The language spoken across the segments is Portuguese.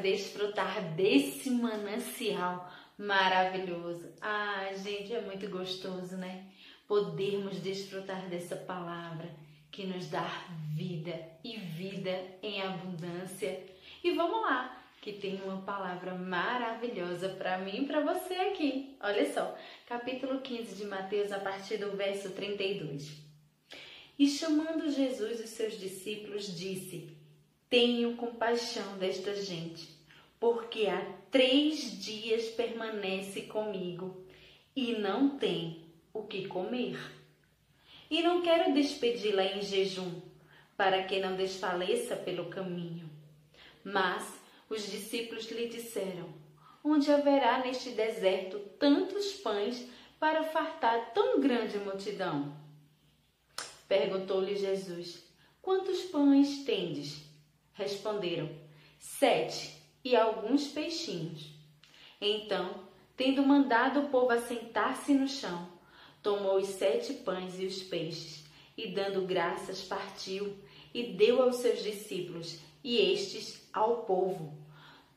desfrutar desse manancial maravilhoso. Ah, gente, é muito gostoso, né? Podermos desfrutar dessa palavra que nos dá vida e vida em abundância. E vamos lá, que tem uma palavra maravilhosa para mim e para você aqui. Olha só, capítulo 15 de Mateus, a partir do verso 32. E chamando Jesus os seus discípulos, disse: Tenho compaixão desta gente, porque há três dias permanece comigo e não tem o que comer. E não quero despedi-la em jejum, para que não desfaleça pelo caminho. Mas os discípulos lhe disseram: Onde haverá neste deserto tantos pães para fartar tão grande multidão? Perguntou-lhe Jesus: Quantos pães tendes? Responderam: Sete e alguns peixinhos. Então, tendo mandado o povo assentar-se no chão, tomou os sete pães e os peixes, e dando graças, partiu e deu aos seus discípulos, e estes ao povo.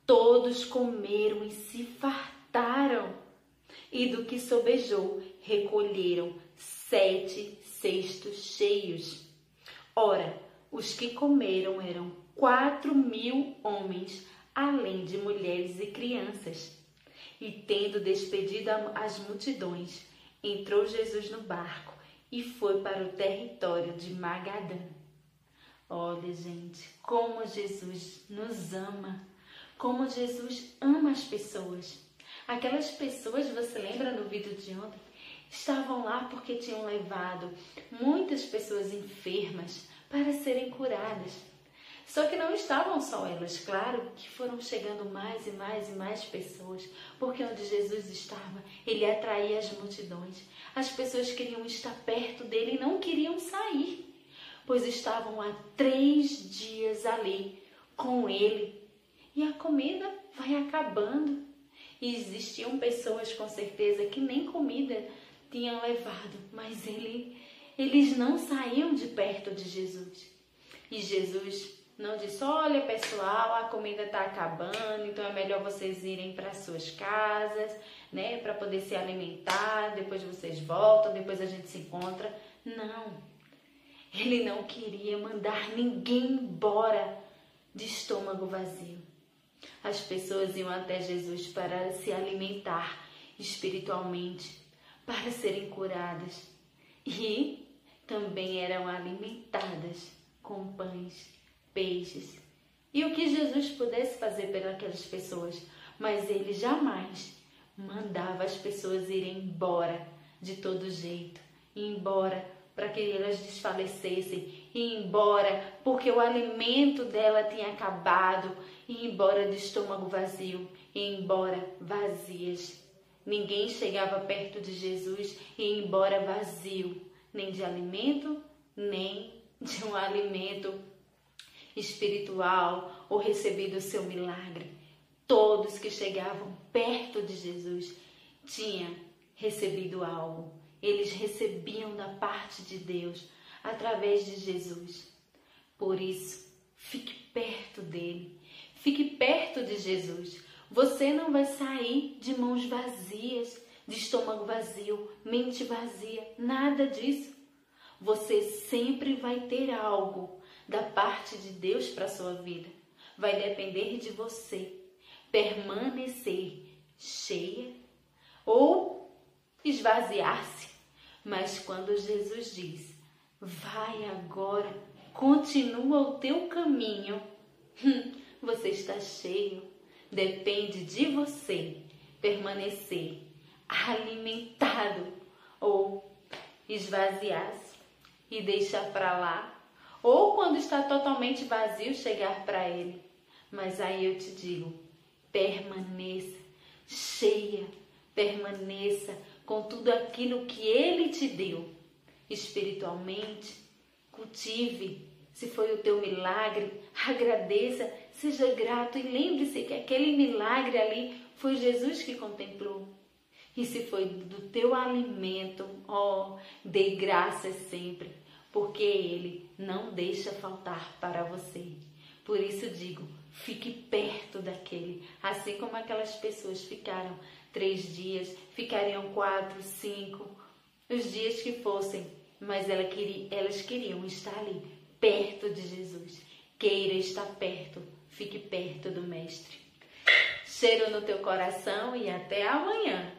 Todos comeram e se fartaram, e do que sobejou recolheram sete cestos cheios. Ora, os que comeram eram quatro mil homens, além de mulheres e crianças. E tendo despedido as multidões, entrou Jesus no barco e foi para o território de Magadã. Olha, gente, como Jesus nos ama, como Jesus ama as pessoas. Aquelas pessoas, você lembra no vídeo de ontem, estavam lá porque tinham levado muitas pessoas enfermas para serem curadas. Só que não estavam só elas, claro que foram chegando mais e mais e mais pessoas, porque onde Jesus estava, ele atraía as multidões. As pessoas queriam estar perto dele e não queriam sair pois estavam há três dias ali com ele. E a comida vai acabando. E existiam pessoas com certeza que nem comida tinham levado, mas ele, eles não saíam de perto de Jesus. E Jesus não disse: Olha, pessoal, a comida está acabando, então é melhor vocês irem para suas casas, né, para poder se alimentar. Depois vocês voltam, depois a gente se encontra. Não. Ele não queria mandar ninguém embora de estômago vazio. As pessoas iam até Jesus para se alimentar espiritualmente, para serem curadas e também eram alimentadas com pães, peixes. E o que Jesus pudesse fazer pelas pessoas, mas ele jamais mandava as pessoas irem embora de todo jeito, embora para que elas desfalecessem. E embora, porque o alimento dela tinha acabado, e embora de estômago vazio, e embora vazias. Ninguém chegava perto de Jesus e embora vazio, nem de alimento, nem de um alimento espiritual ou recebido o seu milagre. Todos que chegavam perto de Jesus tinham recebido algo eles recebiam da parte de Deus através de Jesus. Por isso, fique perto dele, fique perto de Jesus. Você não vai sair de mãos vazias, de estômago vazio, mente vazia, nada disso. Você sempre vai ter algo da parte de Deus para sua vida. Vai depender de você permanecer cheia ou esvaziar-se mas quando Jesus diz: Vai agora, continua o teu caminho, você está cheio. Depende de você permanecer alimentado ou esvaziar-se e deixar para lá, ou quando está totalmente vazio, chegar para Ele. Mas aí eu te digo: permaneça cheia, permaneça com tudo aquilo que Ele te deu espiritualmente. Cultive. Se foi o teu milagre, agradeça, seja grato e lembre-se que aquele milagre ali foi Jesus que contemplou. E se foi do teu alimento, ó, oh, dê graças sempre, porque Ele não deixa faltar para você. Por isso digo, Fique perto daquele, assim como aquelas pessoas ficaram três dias, ficariam quatro, cinco, os dias que fossem, mas ela queria, elas queriam estar ali, perto de Jesus. Queira estar perto, fique perto do Mestre. Cheiro no teu coração e até amanhã.